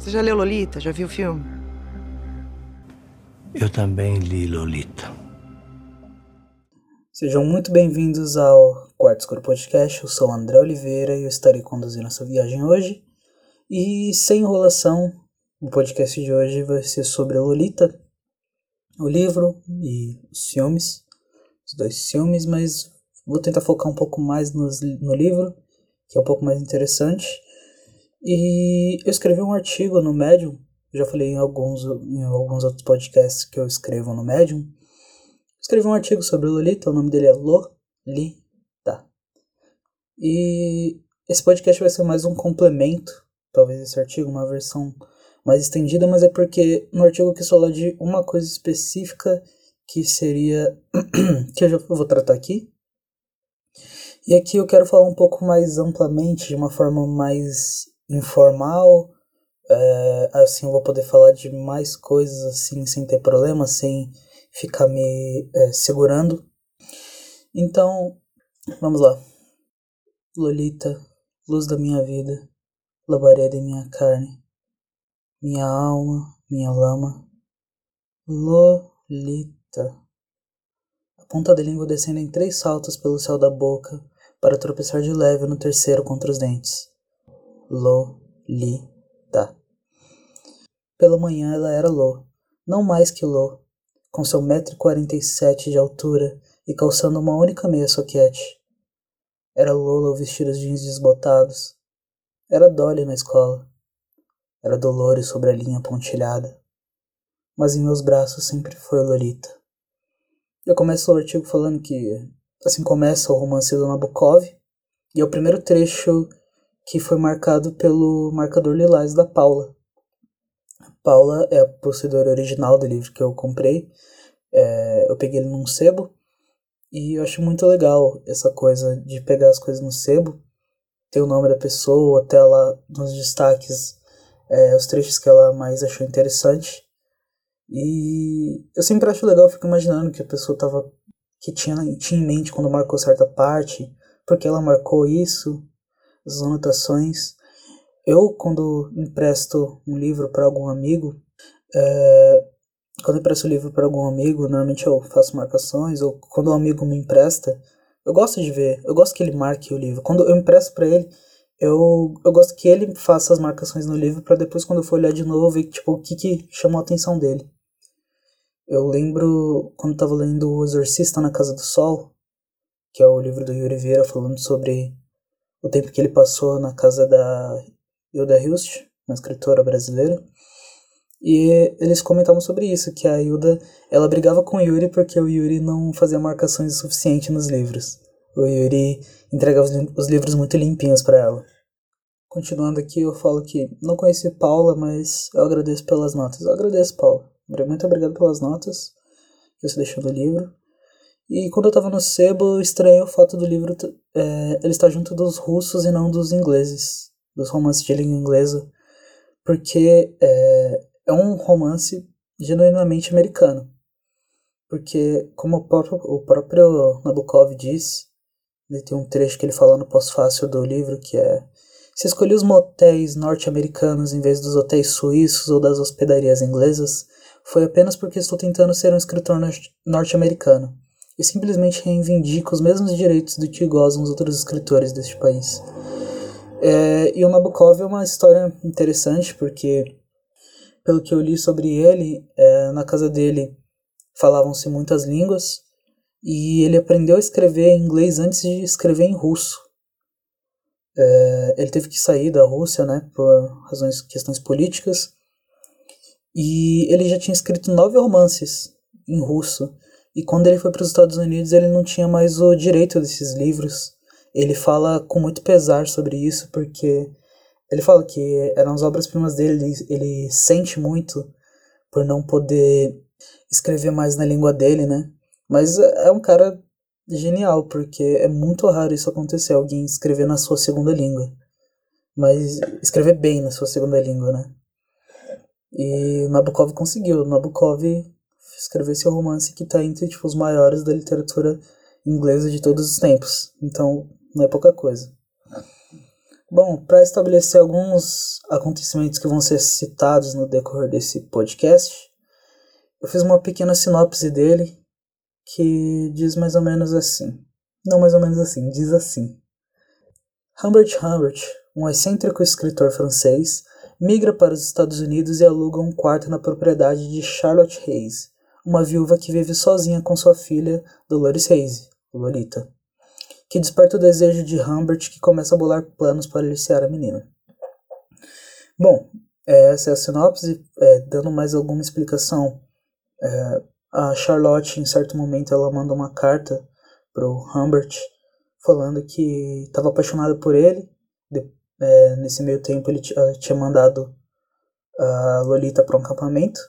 Você já leu Lolita? Já viu o filme? Eu também li Lolita. Sejam muito bem-vindos ao Quarto Escuro Podcast. Eu sou o André Oliveira e eu estarei conduzindo essa viagem hoje. E sem enrolação, o podcast de hoje vai ser sobre a Lolita, o livro e os filmes, os dois filmes, mas vou tentar focar um pouco mais nos, no livro, que é um pouco mais interessante. E eu escrevi um artigo no Medium, já falei em alguns, em alguns outros podcasts que eu escrevo no Medium. Escrevi um artigo sobre Lolita, o nome dele é Lolita. E esse podcast vai ser mais um complemento, talvez esse artigo, uma versão mais estendida, mas é porque no artigo eu quis falar de uma coisa específica que seria. que eu já vou tratar aqui. E aqui eu quero falar um pouco mais amplamente, de uma forma mais informal. É, assim eu vou poder falar de mais coisas assim sem ter problema, sem ficar me é, segurando. Então, vamos lá. Lolita, luz da minha vida, labareda em minha carne, minha alma, minha lama. Lolita. A ponta da língua descendo em três saltos pelo céu da boca para tropeçar de leve no terceiro contra os dentes. Lolita. Pela manhã ela era Lô, não mais que Lô, com seu metro e quarenta e sete de altura e calçando uma única meia soquete. Era Lola vestido de jeans desbotados. Era Dolly na escola. Era Dolores sobre a linha pontilhada. Mas em meus braços sempre foi Lolita. Eu começo o artigo falando que assim começa o romance do Nabokov, e é o primeiro trecho que foi marcado pelo marcador lilás da Paula. Paula é a possuidora original do livro que eu comprei. É, eu peguei ele num sebo. E eu acho muito legal essa coisa de pegar as coisas no sebo, ter o nome da pessoa, até lá nos destaques, é, os trechos que ela mais achou interessante. E eu sempre acho legal, fico imaginando que a pessoa tava, que tinha, tinha em mente quando marcou certa parte, porque ela marcou isso, as anotações. Eu, quando empresto um livro para algum amigo, é, quando eu empresto o livro para algum amigo, normalmente eu faço marcações, ou quando um amigo me empresta, eu gosto de ver, eu gosto que ele marque o livro. Quando eu empresto para ele, eu, eu gosto que ele faça as marcações no livro para depois, quando eu for olhar de novo, ver tipo, o que, que chamou a atenção dele. Eu lembro quando estava lendo O Exorcista na Casa do Sol, que é o livro do Yuri Vieira falando sobre o tempo que ele passou na casa da Hilda Hilst, uma escritora brasileira. E eles comentavam sobre isso, que a Hilda, ela brigava com o Yuri porque o Yuri não fazia marcações suficiente nos livros. O Yuri entregava os, livros muito limpinhos para ela. Continuando aqui, eu falo que não conheci Paula, mas eu agradeço pelas notas. Eu agradeço, Paula. Muito obrigado pelas notas que você deixou no livro. E quando eu tava no sebo, eu estranhei o fato do livro é, ele estar junto dos russos e não dos ingleses, dos romances de língua inglesa, porque é, é um romance genuinamente americano. Porque, como o próprio, o próprio Nabokov diz, ele tem um trecho que ele fala no pós-fácil do livro que é se escolhi os motéis norte-americanos em vez dos hotéis suíços ou das hospedarias inglesas, foi apenas porque estou tentando ser um escritor norte-americano e simplesmente reivindico os mesmos direitos do que gozam os outros escritores deste país. É, e o Nabokov é uma história interessante porque pelo que eu li sobre ele, é, na casa dele falavam-se muitas línguas e ele aprendeu a escrever em inglês antes de escrever em russo. É, ele teve que sair da Rússia, né, por razões, questões políticas, e ele já tinha escrito nove romances em russo. E quando ele foi para os Estados Unidos, ele não tinha mais o direito desses livros. Ele fala com muito pesar sobre isso, porque ele fala que eram as obras-primas dele, ele, sente muito por não poder escrever mais na língua dele, né? Mas é um cara genial, porque é muito raro isso acontecer, alguém escrever na sua segunda língua. Mas escrever bem na sua segunda língua, né? E Nabokov conseguiu. Nabokov escreveu esse romance que está entre tipo, os maiores da literatura inglesa de todos os tempos. Então, não é pouca coisa. Bom, para estabelecer alguns acontecimentos que vão ser citados no decorrer desse podcast, eu fiz uma pequena sinopse dele que diz mais ou menos assim. Não mais ou menos assim, diz assim. Humbert Humbert, um excêntrico escritor francês, migra para os Estados Unidos e aluga um quarto na propriedade de Charlotte Hayes, uma viúva que vive sozinha com sua filha Dolores Hayes, Lolita, que desperta o desejo de Humbert que começa a bolar planos para aliciar a menina. Bom, essa é a sinopse, é, dando mais alguma explicação. É, a Charlotte, em certo momento, ela manda uma carta pro Humbert falando que estava apaixonada por ele. De, é, nesse meio tempo, ele tinha mandado a Lolita para um acampamento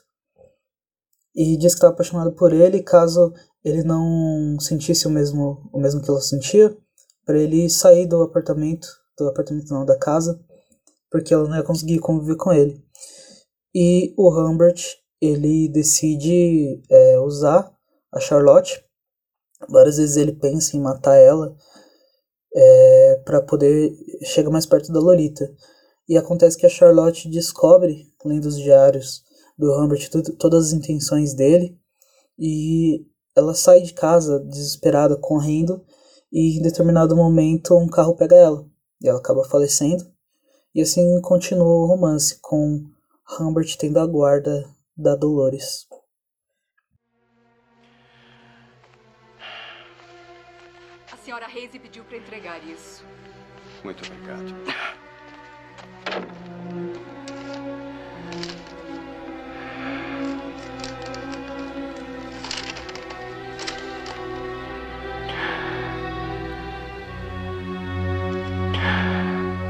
e disse que estava apaixonado por ele caso ele não sentisse o mesmo o mesmo que ela sentia para ele sair do apartamento do apartamento não da casa porque ela não ia conseguir conviver com ele. E o Humbert ele decide é, usar a Charlotte. Várias vezes ele pensa em matar ela é, para poder chegar mais perto da Lolita. E acontece que a Charlotte descobre lendo os diários do Humbert tudo, todas as intenções dele e ela sai de casa desesperada, correndo, e em determinado momento um carro pega ela e ela acaba falecendo. E assim continua o romance com Humbert tendo a guarda da Dolores. A senhora Reis pediu para entregar isso. Muito obrigado.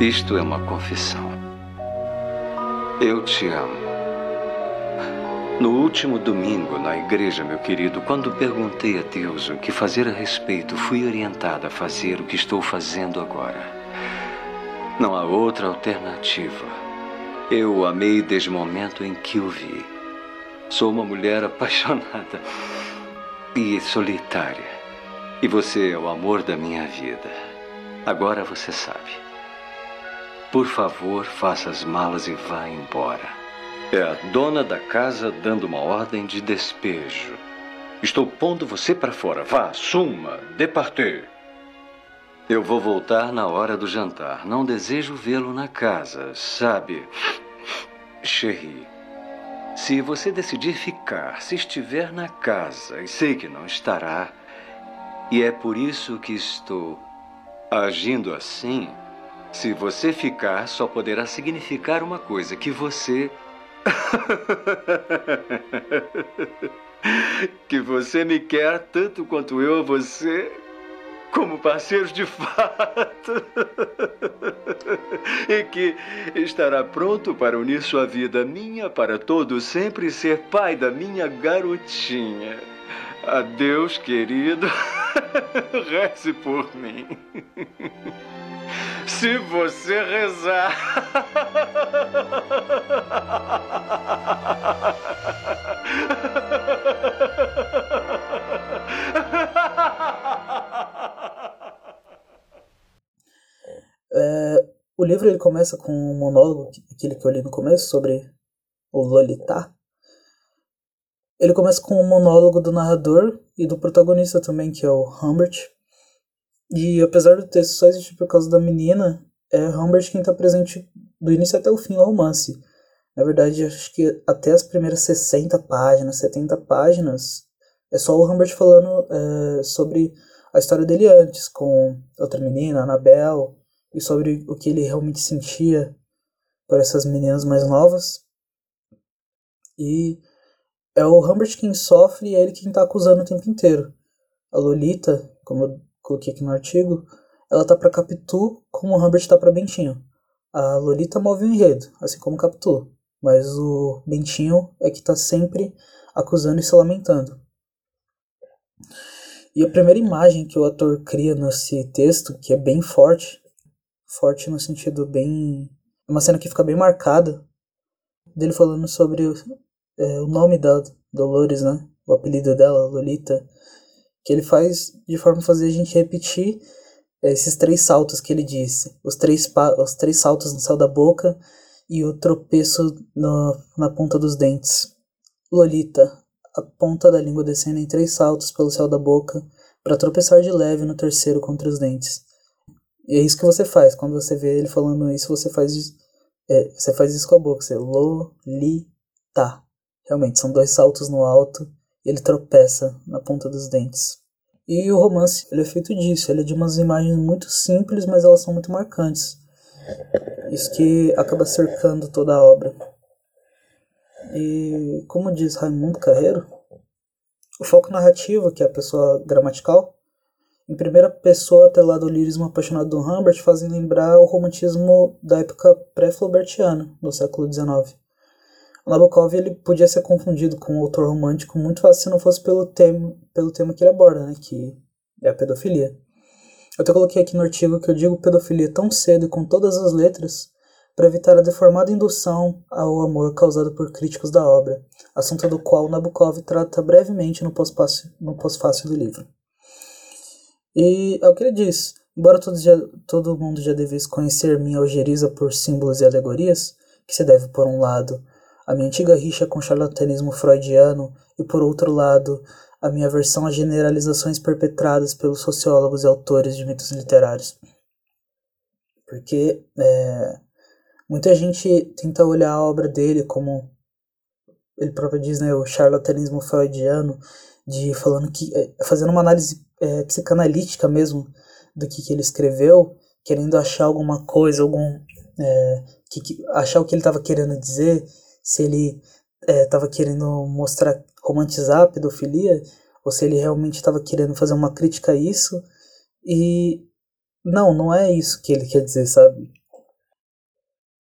Isto é uma confissão. Eu te amo. No último domingo, na igreja, meu querido, quando perguntei a Deus o que fazer a respeito, fui orientada a fazer o que estou fazendo agora. Não há outra alternativa. Eu o amei desde o momento em que o vi. Sou uma mulher apaixonada e solitária. E você é o amor da minha vida. Agora você sabe. Por favor, faça as malas e vá embora. É a dona da casa dando uma ordem de despejo. Estou pondo você para fora. Vá, suma, departer. Eu vou voltar na hora do jantar. Não desejo vê-lo na casa, sabe? Cherie, se você decidir ficar, se estiver na casa, e sei que não estará, e é por isso que estou agindo assim, se você ficar, só poderá significar uma coisa: que você. que você me quer tanto quanto eu a você, como parceiros de fato. e que estará pronto para unir sua vida minha para todo sempre ser pai da minha garotinha. Adeus, querido. Reze por mim. Se você rezar. É, o livro ele começa com um monólogo, aquele que eu li no começo, sobre o Lolita. Ele começa com um monólogo do narrador e do protagonista também, que é o Humbert. E apesar do texto só existir por causa da menina, é Humbert quem está presente do início até o fim do romance. Na verdade, acho que até as primeiras 60 páginas, 70 páginas, é só o Humbert falando é, sobre a história dele antes, com outra menina, Annabelle, e sobre o que ele realmente sentia por essas meninas mais novas. E é o Humbert quem sofre e é ele quem está acusando o tempo inteiro. A Lolita, como eu coloquei aqui no artigo, ela tá para Capitu como o Humbert tá para Bentinho. A Lolita move o enredo, assim como Capitu, mas o Bentinho é que tá sempre acusando e se lamentando. E a primeira imagem que o ator cria nesse texto, que é bem forte, forte no sentido bem. Uma cena que fica bem marcada, dele falando sobre o, é, o nome da Dolores, né? O apelido dela, Lolita que ele faz de forma a fazer a gente repetir esses três saltos que ele disse, os três, os três saltos no céu da boca e o tropeço no, na ponta dos dentes. Lolita, a ponta da língua descendo em três saltos pelo céu da boca, para tropeçar de leve no terceiro contra os dentes. E é isso que você faz. Quando você vê ele falando isso, você faz, é, você faz isso com a boca. Você lolita. Realmente, são dois saltos no alto e ele tropeça na ponta dos dentes. E o romance ele é feito disso. Ele é de umas imagens muito simples, mas elas são muito marcantes. Isso que acaba cercando toda a obra. E como diz Raimundo Carreiro, o foco narrativo, que é a pessoa gramatical, em primeira pessoa atrelado ao lirismo apaixonado do Humbert, fazem lembrar o romantismo da época pré-flaubertiana, do século XIX. O Nabokov ele podia ser confundido com um autor romântico muito fácil se não fosse pelo tema, pelo tema que ele aborda, né, que é a pedofilia. Eu até coloquei aqui no artigo que eu digo pedofilia tão cedo e com todas as letras para evitar a deformada indução ao amor causada por críticos da obra, assunto do qual Nabokov trata brevemente no pós-fácil pós do livro. E é o que ele diz. Embora todo, já, todo mundo já devesse conhecer minha algeriza por símbolos e alegorias, que se deve, por um lado, à minha antiga rixa com o charlatanismo freudiano e, por outro lado, a minha aversão às generalizações perpetradas pelos sociólogos e autores de mitos literários. Porque é, Muita gente tenta olhar a obra dele como ele próprio diz, né, o charlatanismo freudiano, de falando que é, fazendo uma análise é, psicanalítica mesmo do que, que ele escreveu, querendo achar alguma coisa, algum é, que, que, achar o que ele estava querendo dizer, se ele estava é, querendo mostrar romantizar a pedofilia ou se ele realmente estava querendo fazer uma crítica a isso e não, não é isso que ele quer dizer, sabe?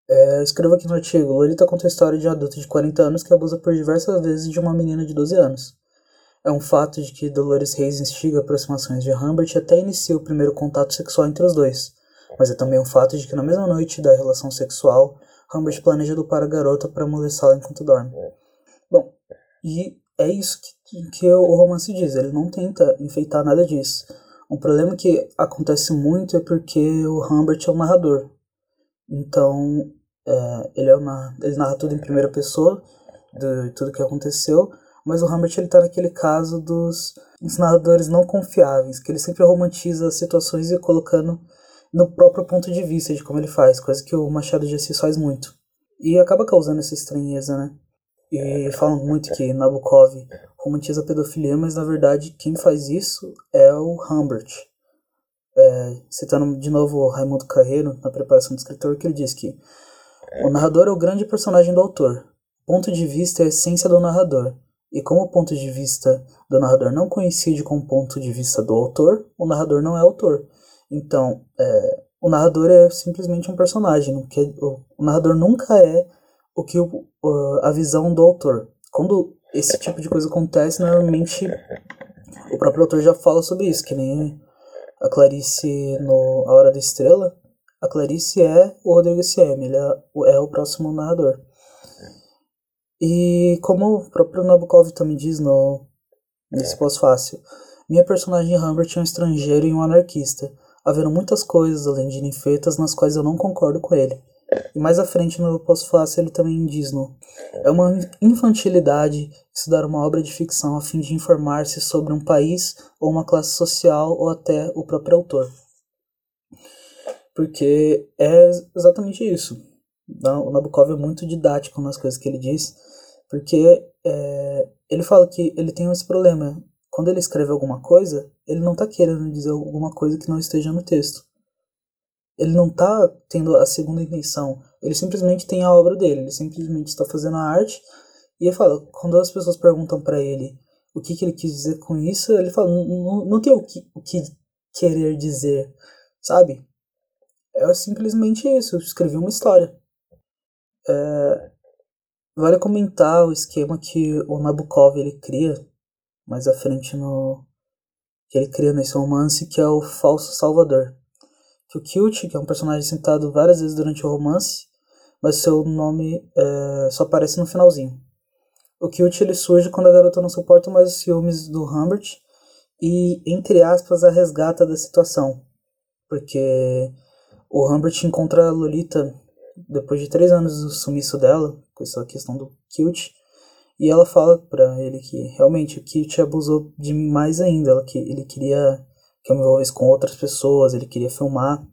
É, escrevo aqui no artigo: Lolita conta a história de um adulto de 40 anos que abusa por diversas vezes de uma menina de 12 anos. É um fato de que Dolores Reis instiga aproximações de Humbert e até inicia o primeiro contato sexual entre os dois. Mas é também um fato de que na mesma noite da relação sexual, Humbert planeja dopar a garota para molestá-la enquanto dorme. Bom, e é isso que, que o romance diz. Ele não tenta enfeitar nada disso. Um problema que acontece muito é porque o Humbert é o narrador. Então, é, ele, é uma, ele narra tudo em primeira pessoa, de tudo que aconteceu, mas o Humbert ele tá naquele caso dos, dos narradores não confiáveis, que ele sempre romantiza as situações e colocando no próprio ponto de vista de como ele faz, coisa que o Machado de Assis faz muito. E acaba causando essa estranheza, né? E falam muito que Nabokov romantiza a pedofilia, mas na verdade quem faz isso é o Humbert é, citando de novo Raimundo Carreiro na preparação do escritor, que ele diz que o narrador é o grande personagem do autor. O ponto de vista é a essência do narrador. E como o ponto de vista do narrador não coincide com o ponto de vista do autor, o narrador não é autor. Então, é, o narrador é simplesmente um personagem. Que o, o narrador nunca é o que o, a visão do autor. Quando esse tipo de coisa acontece, normalmente o próprio autor já fala sobre isso, que nem a Clarice no A Hora da Estrela, a Clarice é o Rodrigo Siem, ele é, é o próximo narrador. E como o próprio Nabokov também diz no, nesse pós-fácil, minha personagem Humbert é um estrangeiro e um anarquista, havendo muitas coisas, além de ninfetas, nas quais eu não concordo com ele. E mais à frente no pós-fácil ele também diz no É uma infantilidade estudar uma obra de ficção a fim de informar-se sobre um país ou uma classe social ou até o próprio autor. Porque é exatamente isso. O Nabokov é muito didático nas coisas que ele diz, porque é, ele fala que ele tem esse problema. Quando ele escreve alguma coisa, ele não está querendo dizer alguma coisa que não esteja no texto ele não tá tendo a segunda intenção. Ele simplesmente tem a obra dele, ele simplesmente está fazendo a arte. E ele fala, quando as pessoas perguntam para ele o que, que ele quis dizer com isso, ele fala, não, não tem o que, o que querer dizer, sabe? É simplesmente isso, eu escrevi uma história. É, vale comentar o esquema que o Nabokov ele cria mais à frente no que ele cria nesse romance que é o falso salvador que o Kilt, que é um personagem citado várias vezes durante o romance, mas seu nome é, só aparece no finalzinho. O Kilt ele surge quando a garota não suporta mais os ciúmes do Humbert e, entre aspas, a resgata da situação. porque o Humbert encontra a Lolita depois de três anos do sumiço dela, com essa questão do Kilt, e ela fala para ele que realmente o Kilt abusou de mim mais ainda, ela, que ele queria que eu me envolvesse com outras pessoas, ele queria filmar.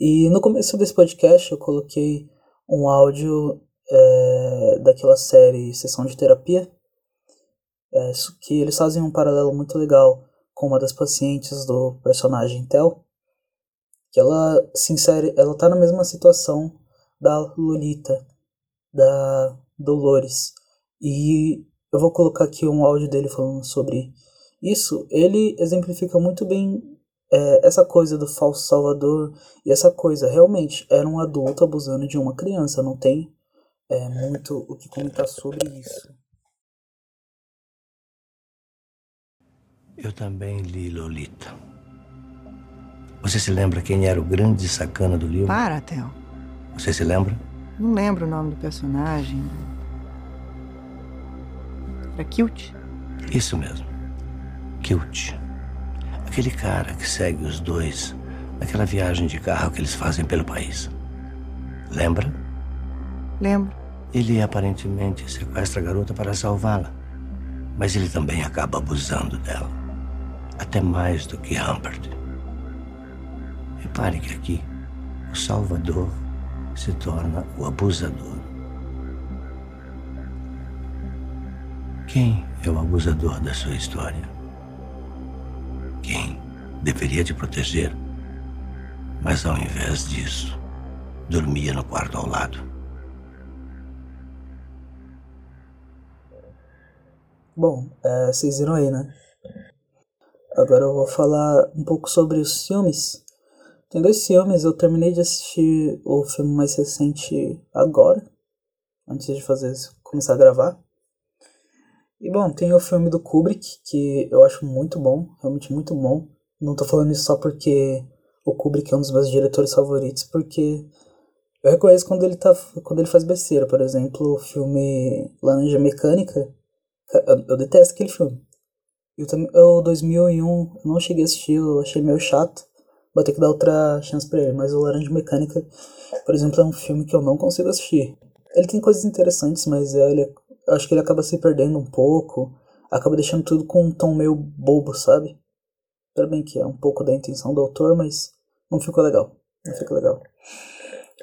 E no começo desse podcast eu coloquei um áudio é, daquela série Sessão de Terapia, é, que eles fazem um paralelo muito legal com uma das pacientes do personagem Tel, que ela se insere, ela tá na mesma situação da Lolita, da Dolores. E eu vou colocar aqui um áudio dele falando sobre isso. Ele exemplifica muito bem é, essa coisa do falso salvador e essa coisa. Realmente, era um adulto abusando de uma criança. Não tem é, muito o que comentar sobre isso. Eu também li Lolita. Você se lembra quem era o grande sacana do livro? Para, Theo. Você se lembra? Não lembro o nome do personagem. Era Kilt? Isso mesmo. Kilt. Aquele cara que segue os dois naquela viagem de carro que eles fazem pelo país. Lembra? Lembro. Ele aparentemente sequestra a garota para salvá-la. Mas ele também acaba abusando dela até mais do que Humbert. Repare que aqui o salvador se torna o abusador. Quem é o abusador da sua história? Quem deveria te proteger, mas ao invés disso, dormia no quarto ao lado. Bom, é, vocês viram aí, né? Agora eu vou falar um pouco sobre os filmes. Tem dois filmes, eu terminei de assistir o filme mais recente agora, antes de fazer começar a gravar. E bom, tem o filme do Kubrick, que eu acho muito bom, realmente muito bom. Não tô falando isso só porque o Kubrick é um dos meus diretores favoritos, porque eu reconheço quando ele tá quando ele faz besteira, por exemplo, o filme Laranja Mecânica, eu, detesto aquele filme. Eu também, eu 2001, eu não cheguei a assistir, eu achei meio chato. Vou ter que dar outra chance pra ele, mas o Laranja Mecânica, por exemplo, é um filme que eu não consigo assistir. Ele tem coisas interessantes, mas ele, eu acho que ele acaba se perdendo um pouco, acaba deixando tudo com um tom meio bobo, sabe? Tudo bem que é um pouco da intenção do autor, mas não ficou legal. Não ficou legal.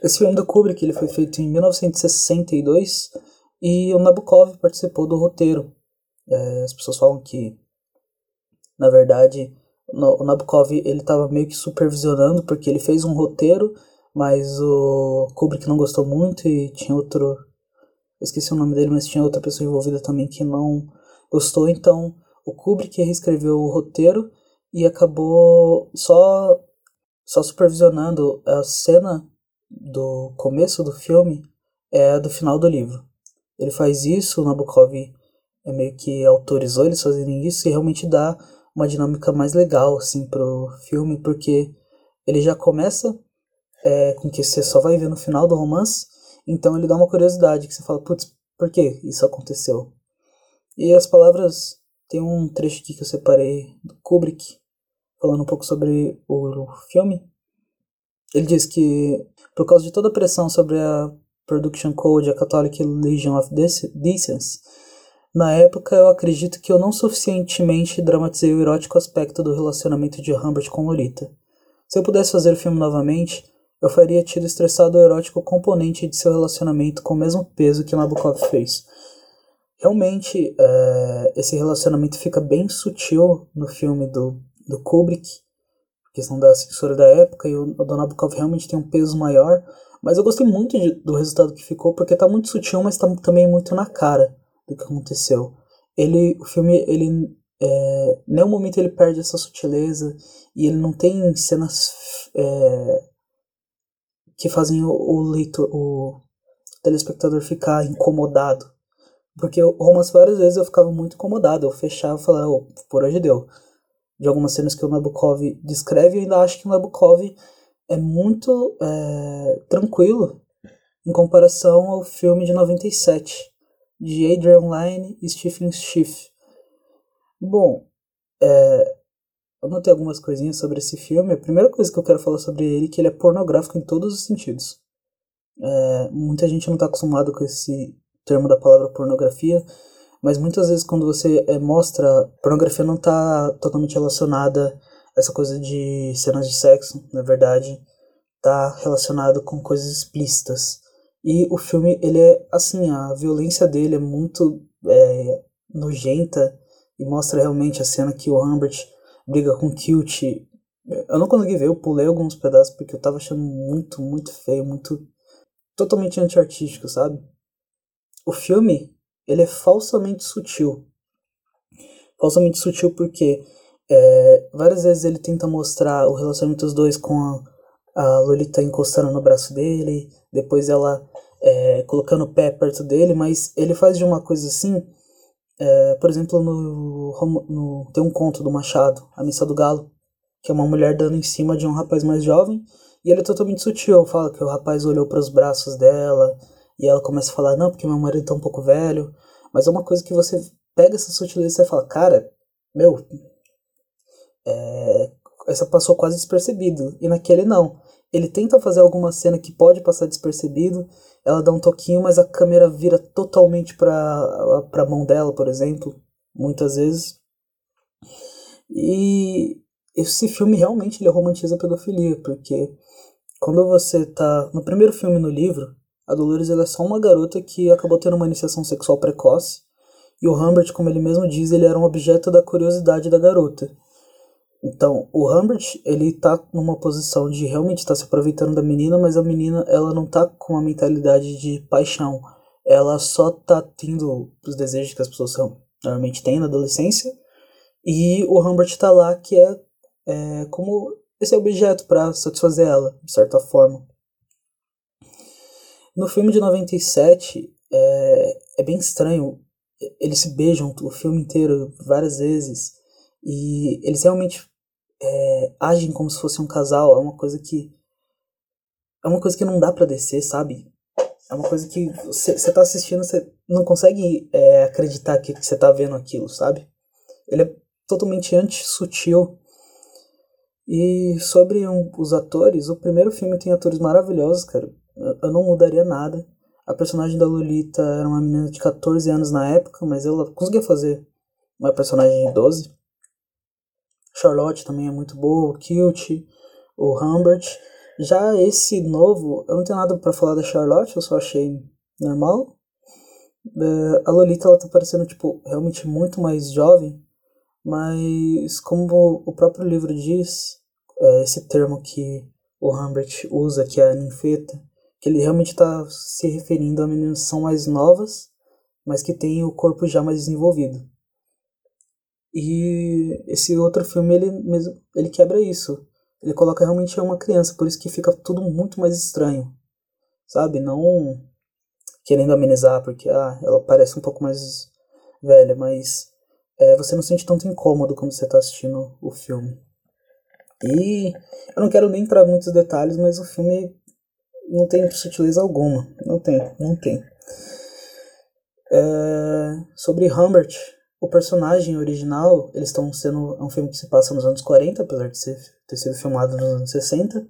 Esse filme do Kubrick ele foi feito em 1962 e o Nabokov participou do roteiro. É, as pessoas falam que na verdade, o Nabokov ele estava meio que supervisionando porque ele fez um roteiro, mas o Kubrick não gostou muito e tinha outro, esqueci o nome dele, mas tinha outra pessoa envolvida também que não gostou, então o Kubrick reescreveu o roteiro e acabou só só supervisionando a cena do começo do filme é a do final do livro. Ele faz isso, o Nabokov é meio que autorizou eles fazerem isso e realmente dá uma dinâmica mais legal assim pro filme, porque ele já começa é, com que você só vai ver no final do romance, então ele dá uma curiosidade que você fala, putz, por que isso aconteceu? E as palavras tem um trecho aqui que eu separei do Kubrick falando um pouco sobre o filme. Ele diz que por causa de toda a pressão sobre a Production Code, a Catholic Legion of Decency, na época, eu acredito que eu não suficientemente dramatizei o erótico aspecto do relacionamento de Humbert com Lolita. Se eu pudesse fazer o filme novamente, eu faria tido estressado o erótico componente de seu relacionamento com o mesmo peso que Nabokov fez. Realmente, é, esse relacionamento fica bem sutil no filme do, do Kubrick, questão da censura da época, e o, o Nabokov realmente tem um peso maior, mas eu gostei muito de, do resultado que ficou, porque tá muito sutil, mas tá também muito na cara do que aconteceu. Ele, o filme, ele, é, nenhum momento ele perde essa sutileza e ele não tem cenas é, que fazem o, o leitor, o telespectador ficar incomodado. Porque o romance várias vezes eu ficava muito incomodado, eu fechava e falava, oh, por hoje deu. De algumas cenas que o Nabokov descreve, eu ainda acho que o Nabokov é muito é, tranquilo em comparação ao filme de 97 de Adrian Lyne e Stephen Schiff. Bom, é, eu notei algumas coisinhas sobre esse filme. A primeira coisa que eu quero falar sobre ele é que ele é pornográfico em todos os sentidos. É, muita gente não está acostumado com esse termo da palavra pornografia, mas muitas vezes quando você é, mostra, pornografia não está totalmente relacionada a essa coisa de cenas de sexo, na verdade, está relacionado com coisas explícitas. E o filme, ele é assim, a violência dele é muito é, nojenta e mostra realmente a cena que o Humbert briga com Kilt. Eu não consegui ver, eu pulei alguns pedaços porque eu tava achando muito, muito feio, muito totalmente antiartístico, sabe? O filme, ele é falsamente sutil. Falsamente sutil porque é, várias vezes ele tenta mostrar o relacionamento dos dois com a, a Lolita encostando no braço dele, depois ela é, colocando o pé perto dele, mas ele faz de uma coisa assim. É, por exemplo, no, no, tem um conto do Machado, A Missa do Galo, que é uma mulher dando em cima de um rapaz mais jovem, e ele é totalmente sutil. Fala que o rapaz olhou para os braços dela, e ela começa a falar: Não, porque meu marido tá um pouco velho. Mas é uma coisa que você pega essa sutileza e fala: Cara, meu, é, essa passou quase despercebido. E naquele não. Ele tenta fazer alguma cena que pode passar despercebido, ela dá um toquinho, mas a câmera vira totalmente para a mão dela, por exemplo, muitas vezes. E esse filme realmente ele romantiza a pedofilia, porque quando você tá no primeiro filme no livro, a Dolores ela é só uma garota que acabou tendo uma iniciação sexual precoce, e o Humbert, como ele mesmo diz, ele era um objeto da curiosidade da garota. Então, o Humbert, ele tá numa posição de realmente estar tá se aproveitando da menina, mas a menina, ela não tá com uma mentalidade de paixão. Ela só tá tendo os desejos que as pessoas normalmente têm na adolescência. E o Humbert tá lá que é, é como esse objeto para satisfazer ela, de certa forma. No filme de 97, é, é bem estranho. Eles se beijam o filme inteiro várias vezes. E eles realmente é, agem como se fosse um casal é uma coisa que. É uma coisa que não dá para descer, sabe? É uma coisa que você tá assistindo, você não consegue é, acreditar que você tá vendo aquilo, sabe? Ele é totalmente anti-sutil. E sobre um, os atores, o primeiro filme tem atores maravilhosos, cara. Eu, eu não mudaria nada. A personagem da Lolita era uma menina de 14 anos na época, mas ela conseguia fazer uma personagem de 12. Charlotte também é muito boa, o Kilt, o Humbert. Já esse novo, eu não tenho nada para falar da Charlotte, eu só achei normal. É, a Lolita, ela tá parecendo, tipo, realmente muito mais jovem, mas como o próprio livro diz, é, esse termo que o Humbert usa, que é a ninfeta, que ele realmente está se referindo a meninas que são mais novas, mas que têm o corpo já mais desenvolvido. E esse outro filme, ele, mesmo, ele quebra isso. Ele coloca realmente uma criança, por isso que fica tudo muito mais estranho. Sabe? Não querendo amenizar, porque ah, ela parece um pouco mais velha, mas é, você não sente tanto incômodo quando você está assistindo o filme. E eu não quero nem entrar em muitos detalhes, mas o filme não tem sutileza alguma. Não tem, não tem. É, sobre Humbert, o personagem original, eles estão sendo. É um filme que se passa nos anos 40, apesar de ser, ter sido filmado nos anos 60.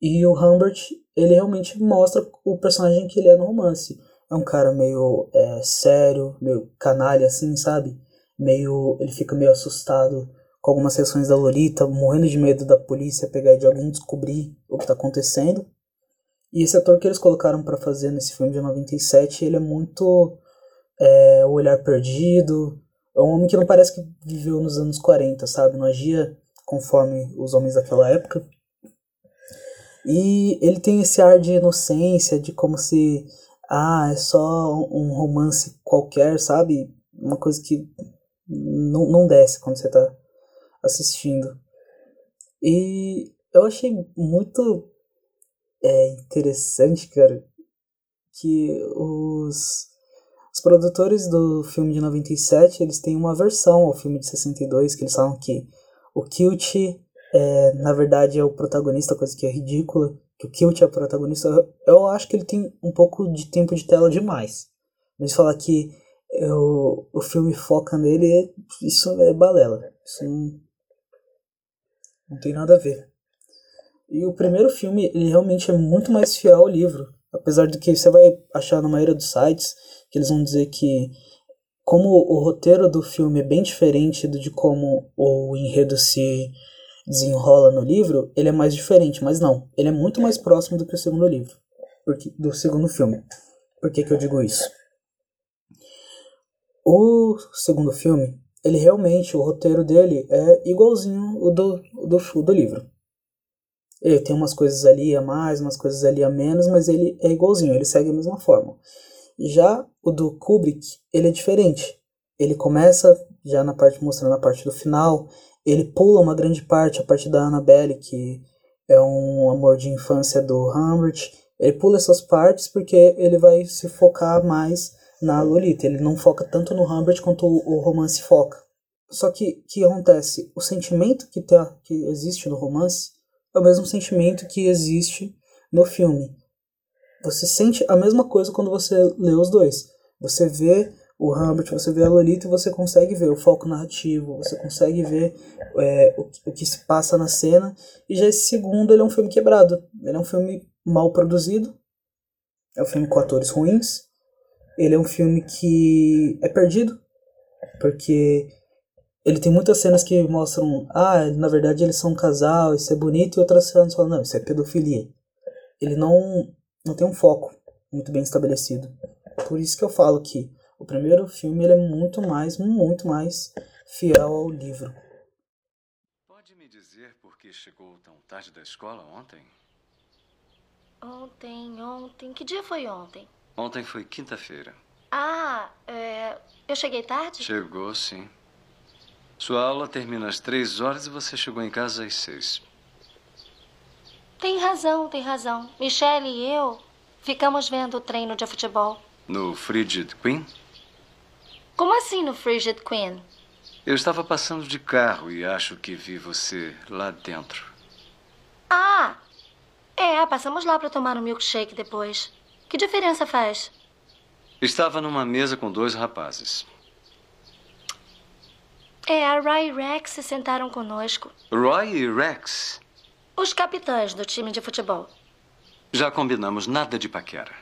E o Humbert, ele realmente mostra o personagem que ele é no romance. É um cara meio é, sério, meio canalha, assim, sabe? Meio. Ele fica meio assustado com algumas sessões da Lolita, morrendo de medo da polícia pegar de alguém descobrir o que está acontecendo. E esse ator que eles colocaram para fazer nesse filme de 97, ele é muito é, o olhar perdido. É um homem que não parece que viveu nos anos 40, sabe? Não agia conforme os homens daquela época. E ele tem esse ar de inocência, de como se, ah, é só um romance qualquer, sabe? Uma coisa que não, não desce quando você tá assistindo. E eu achei muito é, interessante, cara, que os os produtores do filme de 97, eles têm uma versão ao filme de 62, que eles falam que o Kilt, é, na verdade, é o protagonista, coisa que é ridícula, que o Kilt é o protagonista. Eu acho que ele tem um pouco de tempo de tela demais. Mas falar que eu, o filme foca nele, isso é balela. Isso não, Não tem nada a ver. E o primeiro filme, ele realmente é muito mais fiel ao livro. Apesar de que você vai achar na maioria dos sites que eles vão dizer que como o roteiro do filme é bem diferente do de como o enredo se desenrola no livro, ele é mais diferente, mas não, ele é muito mais próximo do que o segundo livro, porque do segundo filme. Por que que eu digo isso? O segundo filme, ele realmente, o roteiro dele é igualzinho o do, do, do livro. Ele tem umas coisas ali a mais, umas coisas ali a menos, mas ele é igualzinho, ele segue a mesma forma. Já o do Kubrick, ele é diferente. Ele começa já na parte mostrando a parte do final, ele pula uma grande parte, a parte da Annabelle, que é um amor de infância do Humbert. Ele pula essas partes porque ele vai se focar mais na Lolita. Ele não foca tanto no Humbert quanto o romance foca. Só que o que acontece? O sentimento que, tem, que existe no romance é o mesmo sentimento que existe no filme. Você sente a mesma coisa quando você lê os dois. Você vê o Humbert, você vê a Lolita e você consegue ver o foco narrativo, você consegue ver é, o, o, que se passa na cena. E já esse segundo, ele é um filme quebrado. Ele é um filme mal produzido. É um filme com atores ruins. Ele é um filme que é perdido. Porque ele tem muitas cenas que mostram, ah, na verdade eles são um casal, isso é bonito, e outras cenas falam, não, isso é pedofilia. Ele não, não tem um foco muito bem estabelecido. Por isso que eu falo que o primeiro filme ele é muito mais, muito mais fiel ao livro. Pode me dizer por que chegou tão tarde da escola ontem? Ontem, ontem. Que dia foi ontem? Ontem foi quinta-feira. Ah, é... eu cheguei tarde? Chegou, sim. Sua aula termina às três horas e você chegou em casa às seis. Tem razão, tem razão. Michelle e eu ficamos vendo o treino de futebol. No Frigid Queen? Como assim no Frigid Queen? Eu estava passando de carro e acho que vi você lá dentro. Ah! É, passamos lá para tomar um milkshake depois. Que diferença faz? Estava numa mesa com dois rapazes. É, a Roy e Rex se sentaram conosco. Roy e Rex? Os capitães do time de futebol. Já combinamos nada de paquera.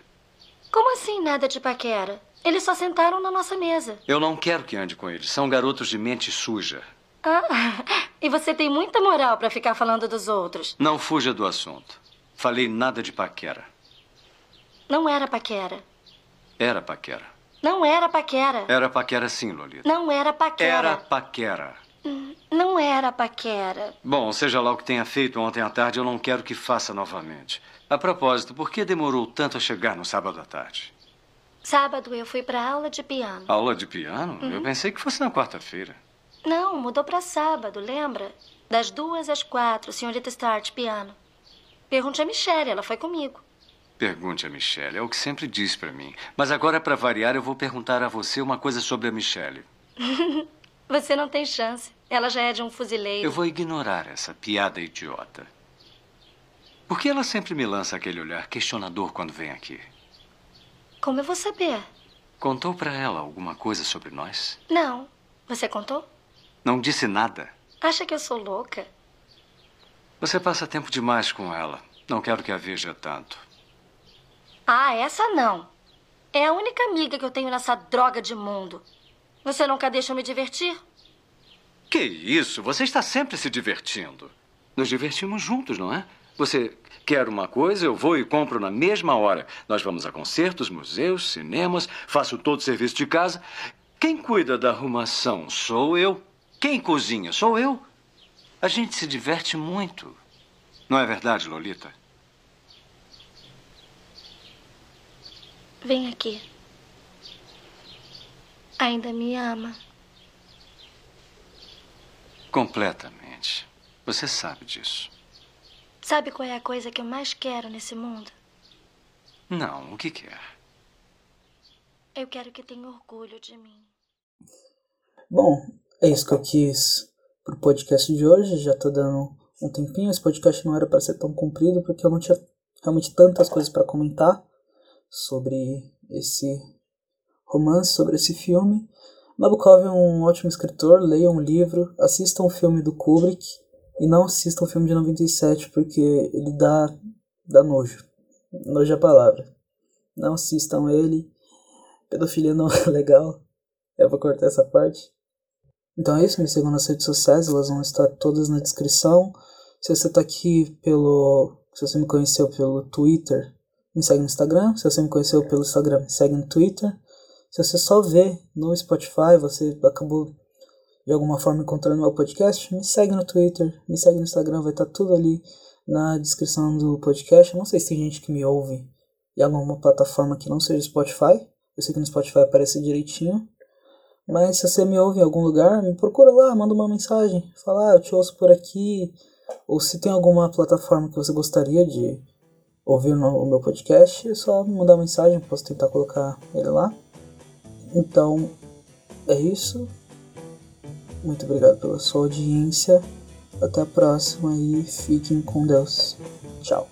Como assim nada de paquera? Eles só sentaram na nossa mesa. Eu não quero que ande com eles. São garotos de mente suja. Ah, e você tem muita moral para ficar falando dos outros. Não fuja do assunto. Falei nada de paquera. Não era paquera. Era paquera. Não era paquera. Era paquera sim, Lolita. Não era paquera. Era paquera. Não era paquera. Bom, seja lá o que tenha feito ontem à tarde, eu não quero que faça novamente. A propósito, por que demorou tanto a chegar no sábado à tarde? Sábado eu fui para aula de piano. Aula de piano? Uhum. Eu pensei que fosse na quarta-feira. Não, mudou para sábado, lembra? Das duas às quatro, senhorita Start, piano. Pergunte a Michelle, ela foi comigo. Pergunte a Michelle, é o que sempre diz para mim. Mas agora, para variar, eu vou perguntar a você uma coisa sobre a Michelle. você não tem chance. Ela já é de um fuzileiro. Eu vou ignorar essa piada idiota. Por que ela sempre me lança aquele olhar questionador quando vem aqui? Como eu vou saber? Contou para ela alguma coisa sobre nós? Não. Você contou? Não disse nada. Acha que eu sou louca? Você passa tempo demais com ela. Não quero que a veja tanto. Ah, essa não. É a única amiga que eu tenho nessa droga de mundo. Você nunca deixa eu me divertir? Que isso? Você está sempre se divertindo. Nos divertimos juntos, não é? Você quer uma coisa, eu vou e compro na mesma hora. Nós vamos a concertos, museus, cinemas, faço todo o serviço de casa. Quem cuida da arrumação sou eu. Quem cozinha sou eu. A gente se diverte muito. Não é verdade, Lolita? Vem aqui. Ainda me ama? Completamente. Você sabe disso. Sabe qual é a coisa que eu mais quero nesse mundo? Não, o que quer? Eu quero que tenha orgulho de mim. Bom, é isso que eu quis pro podcast de hoje. Já tô dando um tempinho. Esse podcast não era para ser tão comprido porque eu não tinha realmente tantas coisas para comentar sobre esse romance, sobre esse filme. Nabokov é um ótimo escritor, leiam um livro, assistam um filme do Kubrick, E não assistam o filme de 97 porque ele dá, dá nojo. Nojo é a palavra. Não assistam ele. Pedofilia não é legal. É pra cortar essa parte. Então é isso, me sigam nas redes sociais, elas vão estar todas na descrição. Se você tá aqui pelo. Se você me conheceu pelo Twitter, me segue no Instagram. Se você me conheceu pelo Instagram, me segue no Twitter. Se você só vê no Spotify, você acabou de alguma forma encontrando meu podcast, me segue no Twitter, me segue no Instagram, vai estar tudo ali na descrição do podcast. Eu não sei se tem gente que me ouve em alguma plataforma que não seja Spotify. Eu sei que no Spotify aparece direitinho. Mas se você me ouve em algum lugar, me procura lá, manda uma mensagem. Fala, ah, eu te ouço por aqui. Ou se tem alguma plataforma que você gostaria de ouvir o meu podcast, é só me mandar uma mensagem, posso tentar colocar ele lá. Então, é isso. Muito obrigado pela sua audiência. Até a próxima e fiquem com Deus. Tchau.